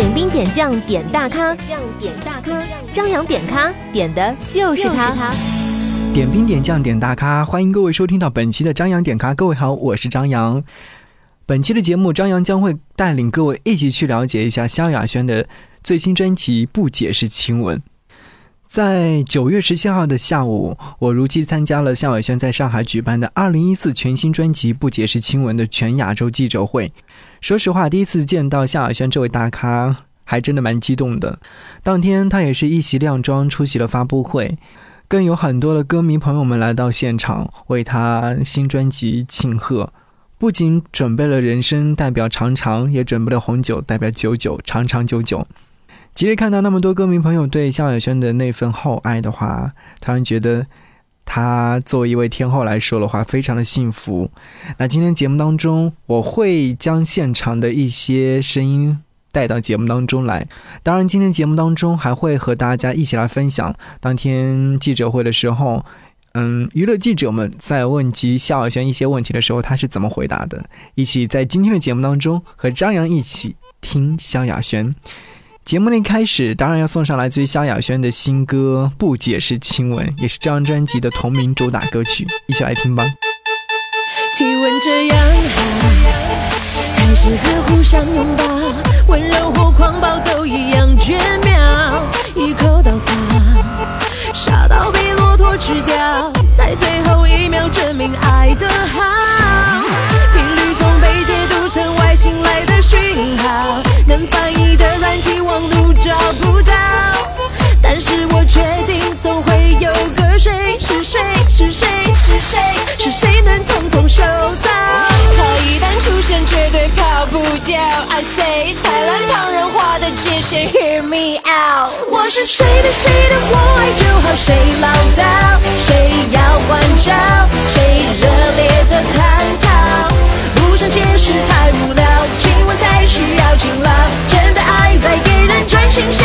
点兵点将点大咖，将点大咖，张扬点咖点的就是他。点兵点将点大咖，欢迎各位收听到本期的张扬点咖。各位好，我是张扬。本期的节目，张扬将会带领各位一起去了解一下萧亚轩的最新专辑《不解释亲吻》。在九月十七号的下午，我如期参加了萧亚轩在上海举办的二零一四全新专辑《不解释亲吻》的全亚洲记者会。说实话，第一次见到萧亚轩这位大咖，还真的蛮激动的。当天，他也是一袭靓装出席了发布会。更有很多的歌迷朋友们来到现场，为他新专辑庆贺。不仅准备了人参代表长长，也准备了红酒代表久久长长久久。其实看到那么多歌迷朋友对萧亚轩的那份厚爱的话，突然觉得他作为一位天后来说的话，非常的幸福。那今天节目当中，我会将现场的一些声音。带到节目当中来。当然，今天节目当中还会和大家一起来分享当天记者会的时候，嗯，娱乐记者们在问及萧亚轩一些问题的时候，他是怎么回答的。一起在今天的节目当中和张扬一起听萧亚轩。节目的一开始，当然要送上来自于萧亚轩的新歌《不解释亲吻》，也是这张专辑的同名主打歌曲，一起来听吧。体温这样好，太适合互相拥抱，温柔或狂暴都一样绝妙。一口稻草，傻到被骆驼吃掉，在最后一秒证明爱的 I say，灿烂旁人画的界限，Hear me out。我是谁的谁的，我爱就好，谁唠叨，谁要关照，谁热烈的探讨，不想解释太无聊，亲吻才需要勤劳，真的爱在给人专心笑。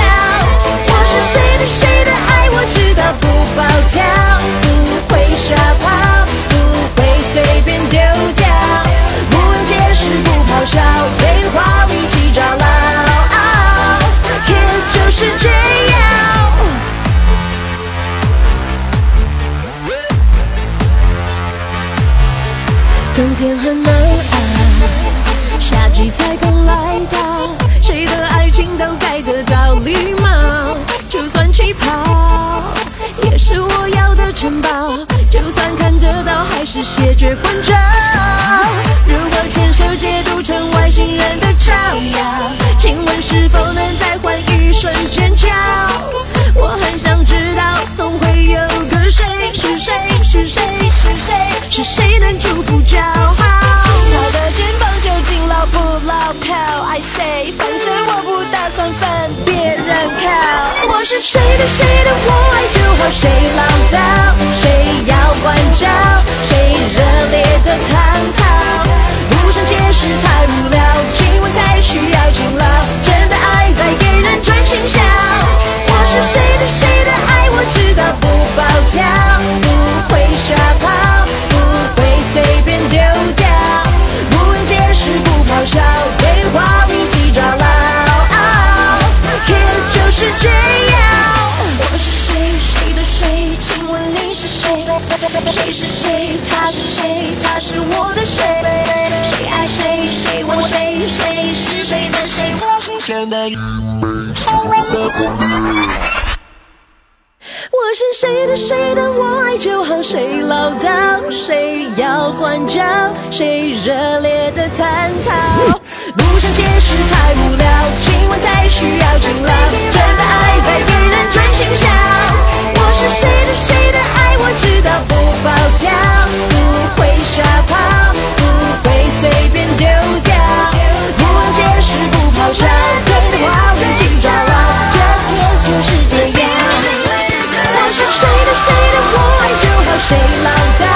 谢绝关照。如果牵手解读成外星人的招摇，请问是否能再换一瞬尖叫？我很想知道，总会有个谁，是谁？是谁？是谁？是谁能祝福骄傲？他的肩膀究竟牢不牢靠？I say，反正我不打算分别人靠。是谁的谁的，我爱就好，谁唠叨，谁要关照，谁热烈的探讨，不想解释太无聊，亲吻才需要勤劳，真的爱在给人赚心笑。我是谁的谁的爱，我知道不暴跳，是谁？他是谁？他是我的谁？谁？爱谁？谁？问谁？谁？是谁？的谁？我是谁？的？我是谁？的谁？的，我爱就好，谁？唠叨，谁？要关照，谁？热烈的探讨，不想解释太无聊，亲吻才需要勤劳，真的爱在给人专心笑。谁老大？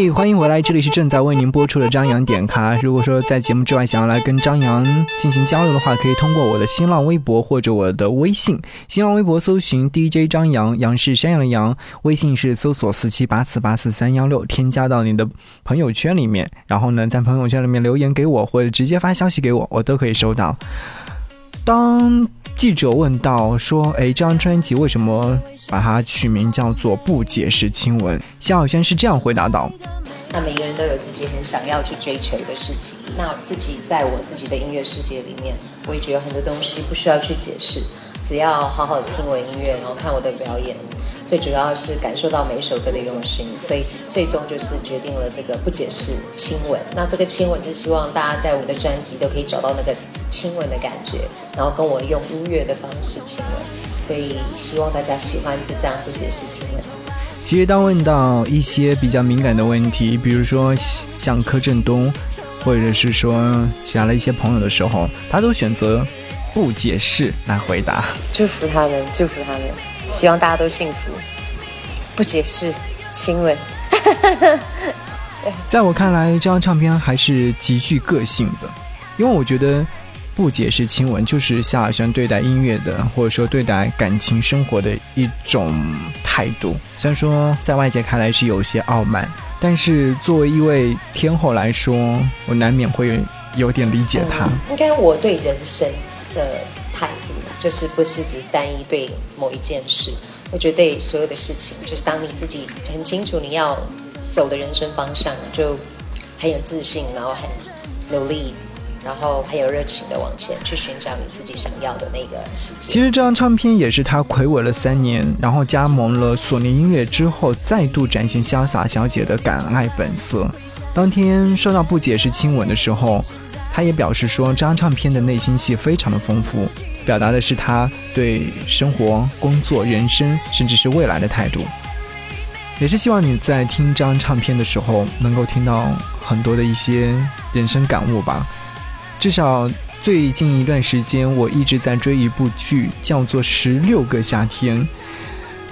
嘿，欢迎回来！这里是正在为您播出的张扬点咖。如果说在节目之外想要来跟张扬进行交流的话，可以通过我的新浪微博或者我的微信。新浪微博搜寻 DJ 张扬，杨是山羊的羊；微信是搜索四七八四八四三幺六，添加到你的朋友圈里面。然后呢，在朋友圈里面留言给我，或者直接发消息给我，我都可以收到。当记者问到说：“哎，这张专辑为什么？”把它取名叫做《不解释亲吻》。夏小轩是这样回答道：“那每个人都有自己很想要去追求的事情。那自己在我自己的音乐世界里面，我也觉得很多东西不需要去解释，只要好好听我音乐，然后看我的表演。最主要是感受到每一首歌的用心，所以最终就是决定了这个不解释亲吻。那这个亲吻是希望大家在我的专辑都可以找到那个亲吻的感觉，然后跟我用音乐的方式亲吻。”所以希望大家喜欢这张不解释亲吻。其实当问到一些比较敏感的问题，比如说像柯震东，或者是说其他的一些朋友的时候，他都选择不解释来回答。祝福他们，祝福他们，希望大家都幸福。不解释亲吻。在我看来，这张唱片还是极具个性的，因为我觉得。不解释亲吻，就是夏亚轩对待音乐的，或者说对待感情生活的一种态度。虽然说在外界看来是有些傲慢，但是作为一位天后来说，我难免会有点理解他。应该我对人生的态度，就是不是只单一对某一件事。我觉得对所有的事情，就是当你自己很清楚你要走的人生方向，就很有自信，然后很努力。然后很有热情的往前去寻找你自己想要的那个世界。其实这张唱片也是他魁违了三年，然后加盟了索尼音乐之后，再度展现潇洒小姐的敢爱本色。当天收到不解释亲吻的时候，他也表示说，这张唱片的内心戏非常的丰富，表达的是他对生活、工作、人生，甚至是未来的态度。也是希望你在听这张唱片的时候，能够听到很多的一些人生感悟吧。至少最近一段时间，我一直在追一部剧，叫做《十六个夏天》。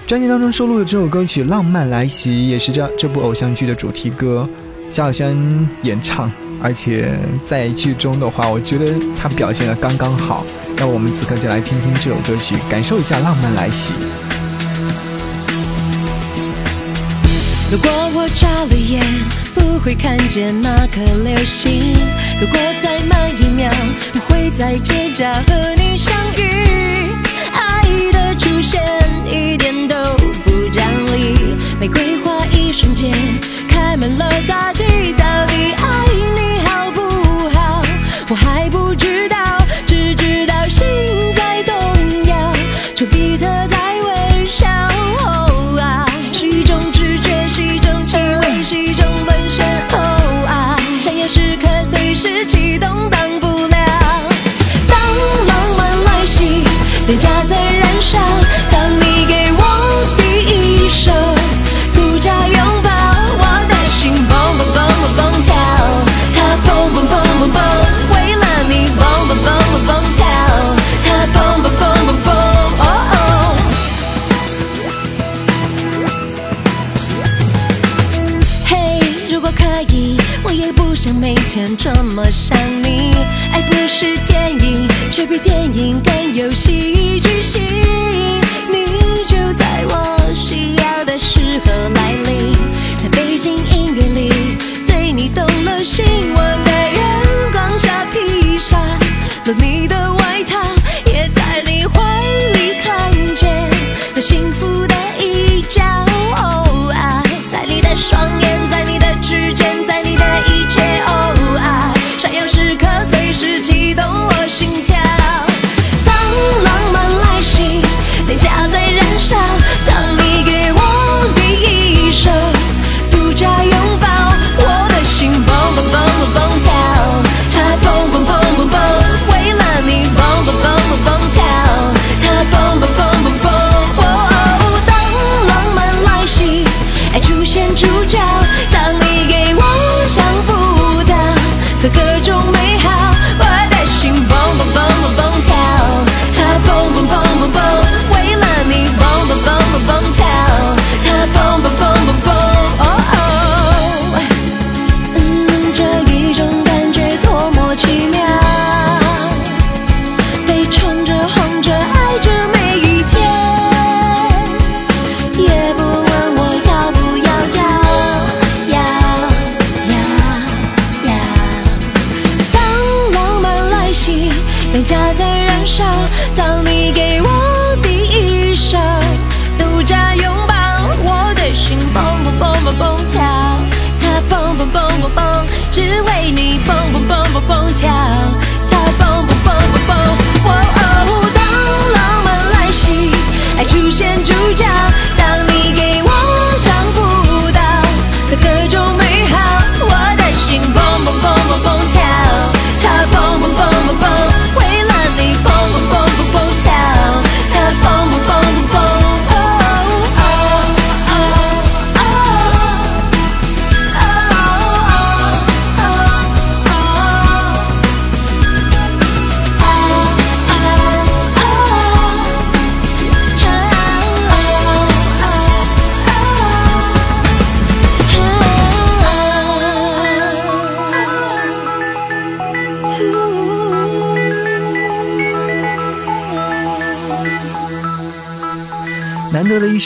专辑当中收录的这首歌曲《浪漫来袭》也是这这部偶像剧的主题歌，萧亚轩演唱。而且在剧中的话，我觉得他表现的刚刚好。那我们此刻就来听听这首歌曲，感受一下《浪漫来袭》。如果我眨了眼，不会看见那颗流星。如果慢一秒，不会在结痂和这么想你。爱不是电影，却比电影更有戏。剧性，你就在我需要的时候来临，在背景音乐里对你动了心，我在阳光下披上了你的外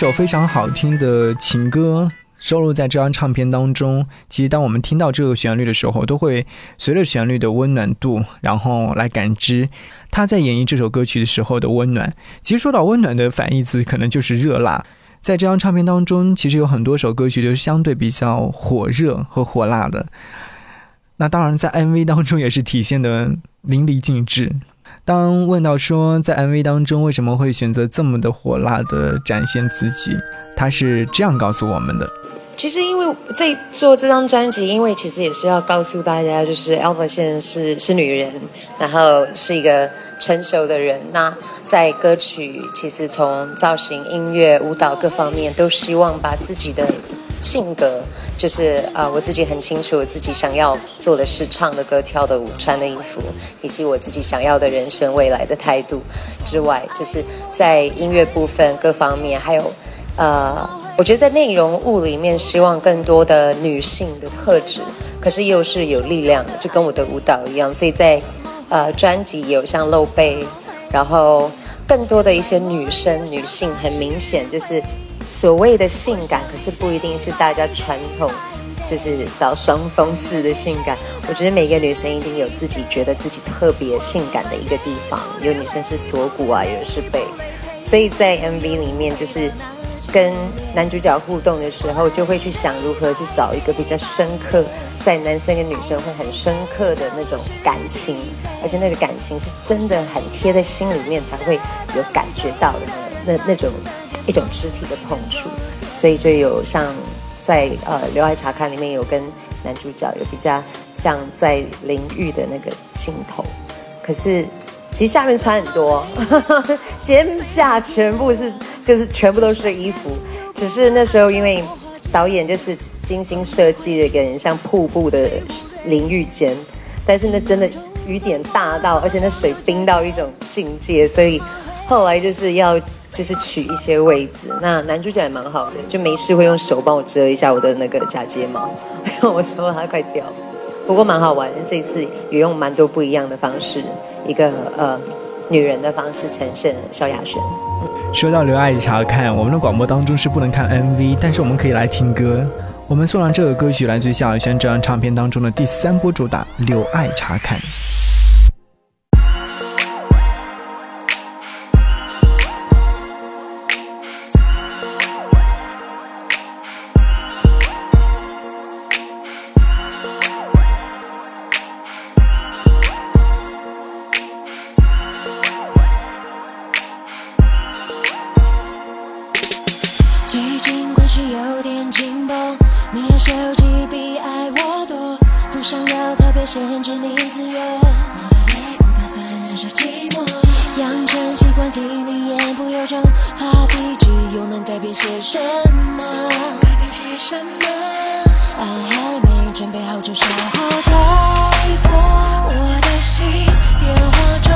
首非常好听的情歌，收录在这张唱片当中。其实，当我们听到这个旋律的时候，都会随着旋律的温暖度，然后来感知他在演绎这首歌曲的时候的温暖。其实，说到温暖的反义词，可能就是热辣。在这张唱片当中，其实有很多首歌曲都是相对比较火热和火辣的。那当然，在 MV 当中也是体现的淋漓尽致。当问到说在 MV 当中为什么会选择这么的火辣的展现自己，他是这样告诉我们的：其实因为在做这张专辑，因为其实也是要告诉大家，就是 Alpha 现在是是女人，然后是一个成熟的人。那在歌曲，其实从造型、音乐、舞蹈各方面，都希望把自己的性格，就是呃，我自己很清楚我自己想要做的是唱的歌、跳的舞、穿的衣服，以及我自己想要的人生未来的态度之外，就是在音乐部分各方面，还有呃，我觉得在内容物里面，希望更多的女性的特质，可是又是有力量的，就跟我的舞蹈一样。所以在呃专辑有像露背，然后更多的一些女生、女性，很明显就是所谓的性感，可是不一定是大家传统。就是找双峰式的性感，我觉得每个女生一定有自己觉得自己特别性感的一个地方。有女生是锁骨啊，有的是背，所以在 MV 里面就是跟男主角互动的时候，就会去想如何去找一个比较深刻，在男生跟女生会很深刻的那种感情，而且那个感情是真的很贴在心里面才会有感觉到的那那那种一种肢体的碰触，所以就有像在呃《刘爱查看》里面有跟男主角有比较像在淋浴的那个镜头，可是其实下面穿很多，肩下全部是就是全部都是衣服，只是那时候因为导演就是精心设计了一个人像瀑布的淋浴间，但是那真的雨点大到，而且那水冰到一种境界，所以后来就是要就是取一些位置。那男主角也蛮好的，就没事会用手帮我遮一下我的那个假睫毛，因 为我说它快掉了。不过蛮好玩，这次也用蛮多不一样的方式，一个呃女人的方式呈现萧亚轩。说到留爱查看，我们的广播当中是不能看 MV，但是我们可以来听歌。我们送上这个歌曲，来自于萧亚轩这张唱片当中的第三波主打《留爱查看》。限制你自由。我也不打算忍受寂寞，养成习惯听你言不由衷，发脾气又能改变些什么？改变些什么？爱还没准备好就稍后再拨我的心，电话中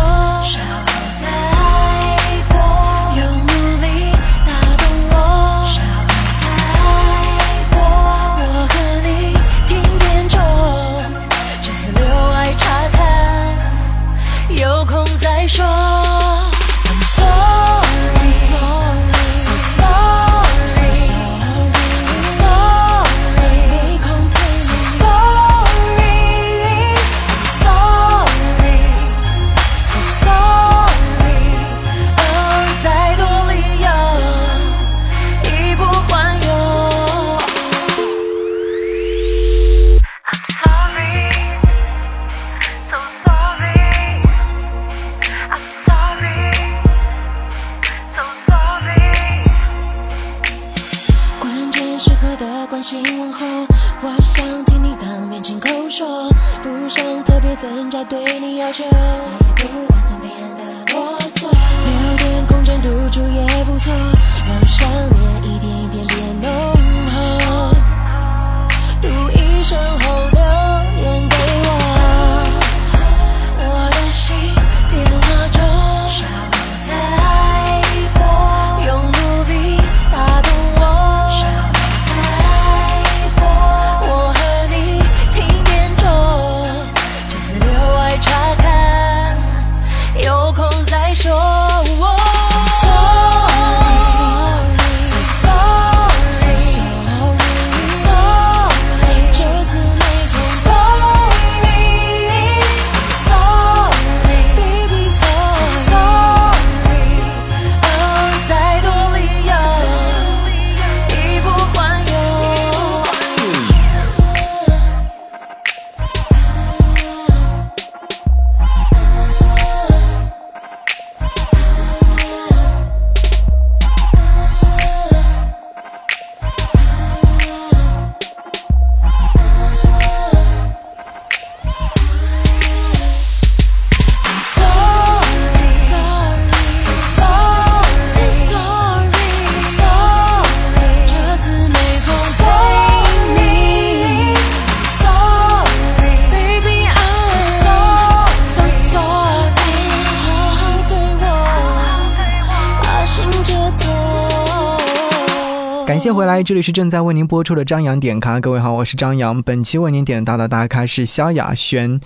感谢回来，这里是正在为您播出的张扬点咖。各位好，我是张扬。本期为您点到的大咖是萧亚轩。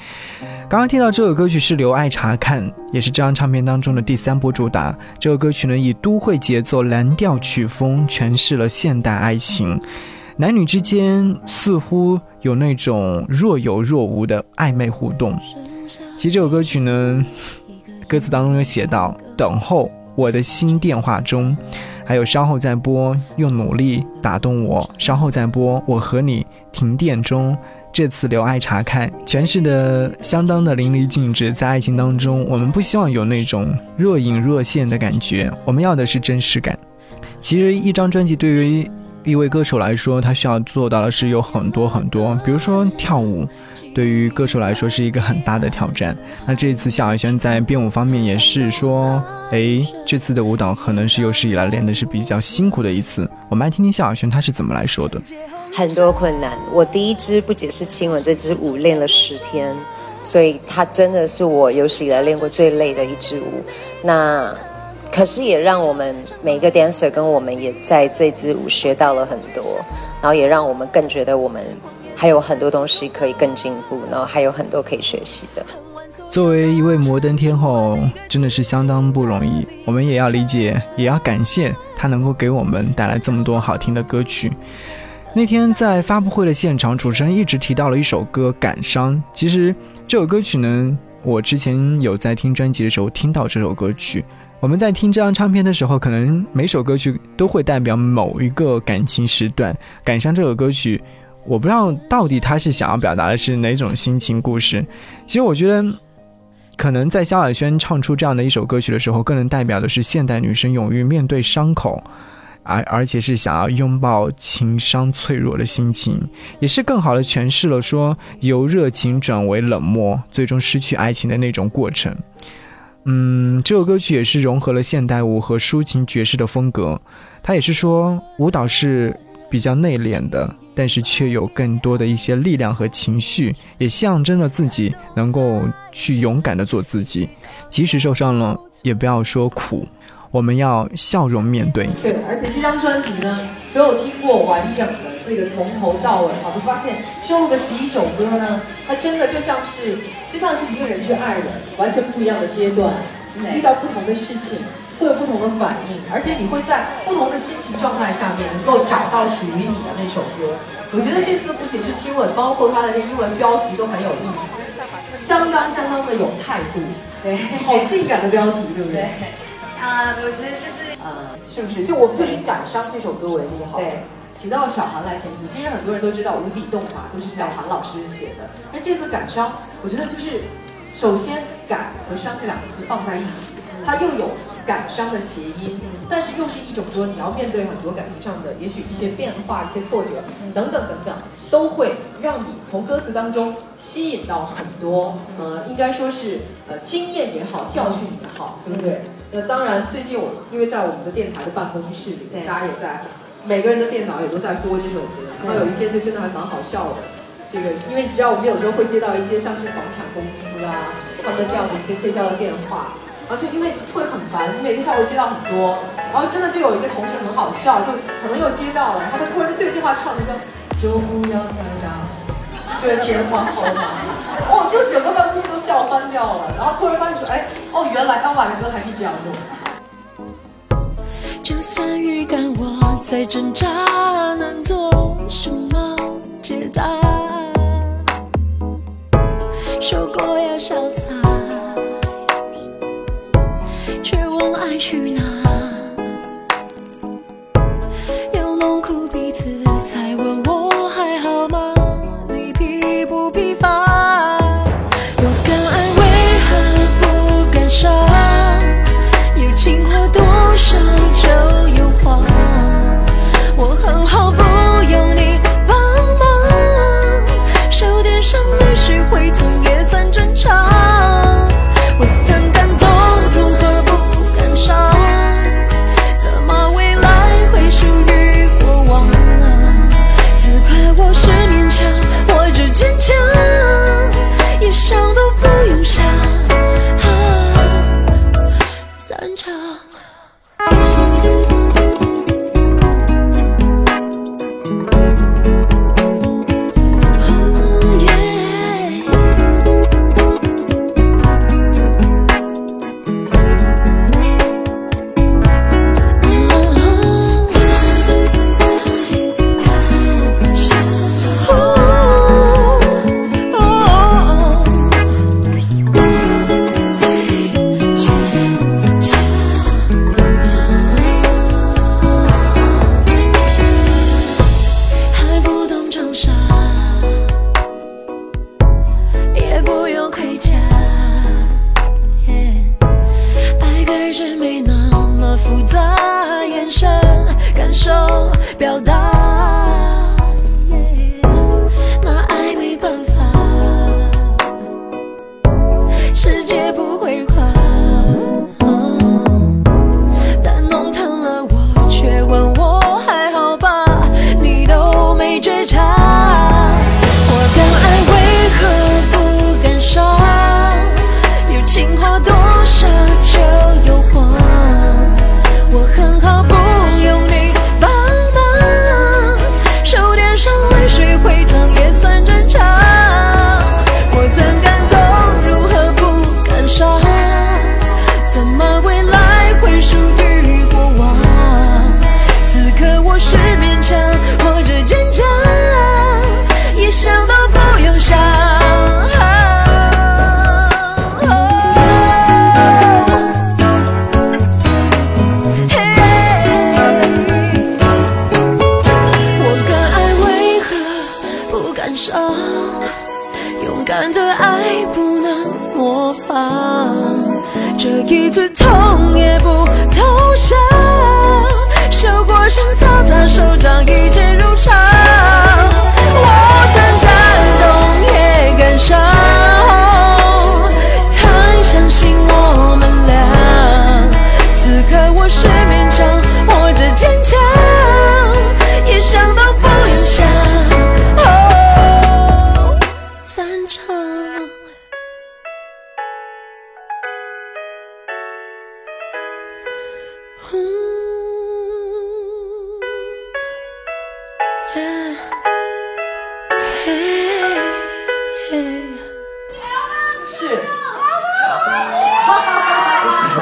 刚刚听到这首歌曲是《留爱查看》，也是这张唱片当中的第三波主打。这首歌曲呢，以都会节奏、蓝调曲风诠释了现代爱情，男女之间似乎有那种若有若无的暧昧互动。其实这首歌曲呢，歌词当中有写到：“等候我的新电话中。”还有稍后再播，用努力打动我。稍后再播，我和你停电中。这次留爱查看，诠释的相当的淋漓尽致。在爱情当中，我们不希望有那种若隐若现的感觉，我们要的是真实感。其实，一张专辑对于一位歌手来说，他需要做到的是有很多很多，比如说跳舞。对于歌手来说是一个很大的挑战。那这一次萧亚轩在编舞方面也是说，诶，这次的舞蹈可能是有史以来练的是比较辛苦的一次。我们来听听萧亚轩他是怎么来说的。很多困难。我第一支不解释亲吻，这支舞练了十天，所以它真的是我有史以来练过最累的一支舞。那可是也让我们每个 dancer 跟我们也在这支舞学到了很多，然后也让我们更觉得我们还有很多东西可以更进步，然后还有很多可以学习的。作为一位摩登天后，真的是相当不容易。我们也要理解，也要感谢她能够给我们带来这么多好听的歌曲。那天在发布会的现场，主持人一直提到了一首歌《感伤》。其实这首歌曲呢，我之前有在听专辑的时候听到这首歌曲。我们在听这张唱片的时候，可能每首歌曲都会代表某一个感情时段。《感伤》这首歌曲，我不知道到底他是想要表达的是哪种心情故事。其实我觉得。可能在萧亚轩唱出这样的一首歌曲的时候，更能代表的是现代女生勇于面对伤口，而而且是想要拥抱情伤脆弱的心情，也是更好的诠释了说由热情转为冷漠，最终失去爱情的那种过程。嗯，这首歌曲也是融合了现代舞和抒情爵士的风格，他也是说舞蹈是比较内敛的。但是却有更多的一些力量和情绪，也象征了自己能够去勇敢的做自己，即使受伤了，也不要说苦，我们要笑容面对。对，而且这张专辑呢，所有听过完整的这个从头到尾，啊，会发现收录的十一首歌呢，它真的就像是就像是一个人去爱人，完全不一样的阶段，遇到不同的事情。会有不同的反应，而且你会在不同的心情状态下面，能够找到属于你的那首歌。我觉得这次不仅是亲吻，包括它的这英文标题都很有意思，相当相当的有态度，对，好性感的标题，对不对？啊，我觉得就是呃，是不是？就我们就以《感伤》这首歌为例，好，对，请到小韩来填词。其实很多人都知道《无底洞》嘛，都是小韩老师写的。那这次《感伤》，我觉得就是首先“感”和“伤”这两个字放在一起，它又有。感伤的谐音，但是又是一种说你要面对很多感情上的，也许一些变化、一些挫折等等等等，都都会让你从歌词当中吸引到很多，呃，应该说是呃经验也好，教训也好，对不对？那当然，最近我因为在我们的电台的办公室里，大家也在，每个人的电脑也都在播这首歌。然后有一天就真的还蛮好笑的，这个因为你知道我们有时候会接到一些像是房产公司啊，他们这样的一些推销的电话，然后就因为会很烦，每天下午接到很多，然后真的就有一个同事很好笑，就可能又接到了，然后他突然就对着电话唱一个，就不要再打这电话号码，哦，就整个办公室都笑翻掉了，然后突然发现说，哎，哦，原来当晚的歌还可以这样用。就算预感我在挣扎，能做什么解答？说过要潇洒，却问爱去哪？表达。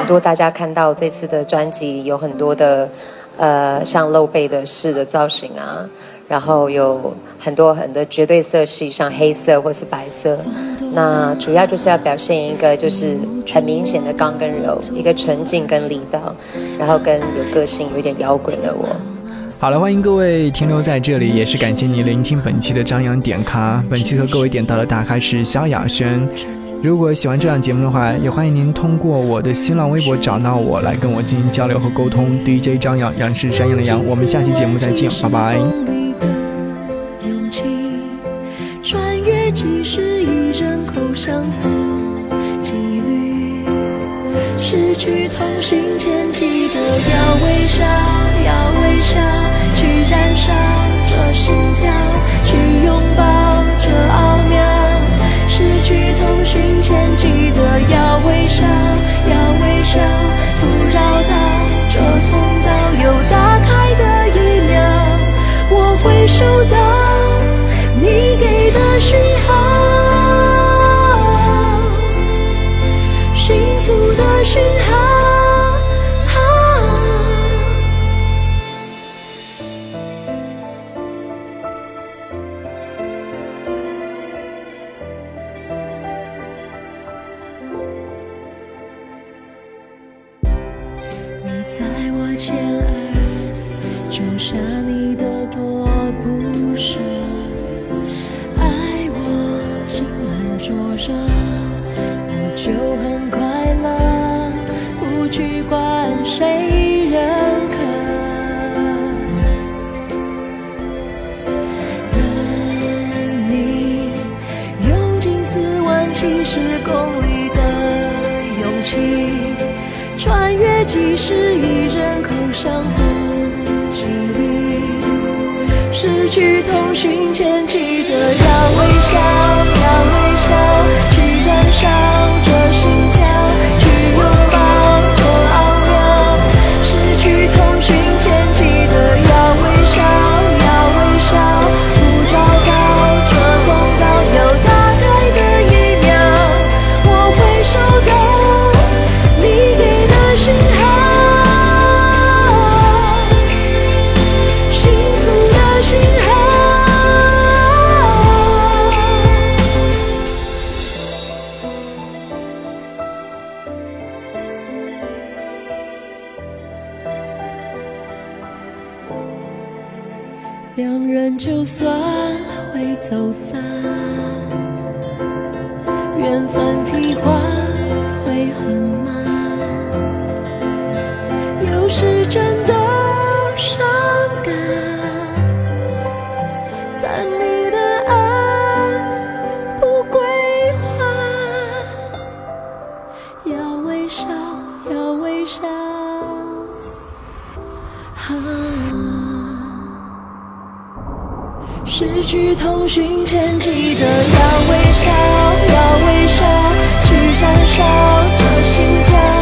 多大家看到这次的专辑有很多的呃像露背的式的造型啊，然后有很多很多绝对色系，像黑色或是白色。那主要就是要表现一个就是很明显的刚跟柔，一个纯净跟力道，然后跟有个性、有一点摇滚的我。好了，欢迎各位停留在这里，也是感谢您聆听本期的张扬点咖。本期和各位点到的大咖是萧亚轩。如果喜欢这档节目的话，也欢迎您通过我的新浪微博找到我，来跟我进行交流和沟通。DJ 张扬，杨是山羊的羊，我们下期节目再见，拜拜。失去通讯前，记得要微笑，要微笑，去燃烧这心跳，去拥抱这奥妙。失去通讯前记得要微笑，要微笑，不绕道，这通道有打开的一秒，我会收到你给的讯号。幸福的讯号。安灼热。我就很快乐，不去管谁认可。等你用尽四万七十公里的勇气，穿越几十亿人口相逢几率。失去通讯前，记得要微笑，笑，去燃烧就算会走散，缘分替换会很去通讯前，记得要微笑，要微笑，去燃烧这心跳。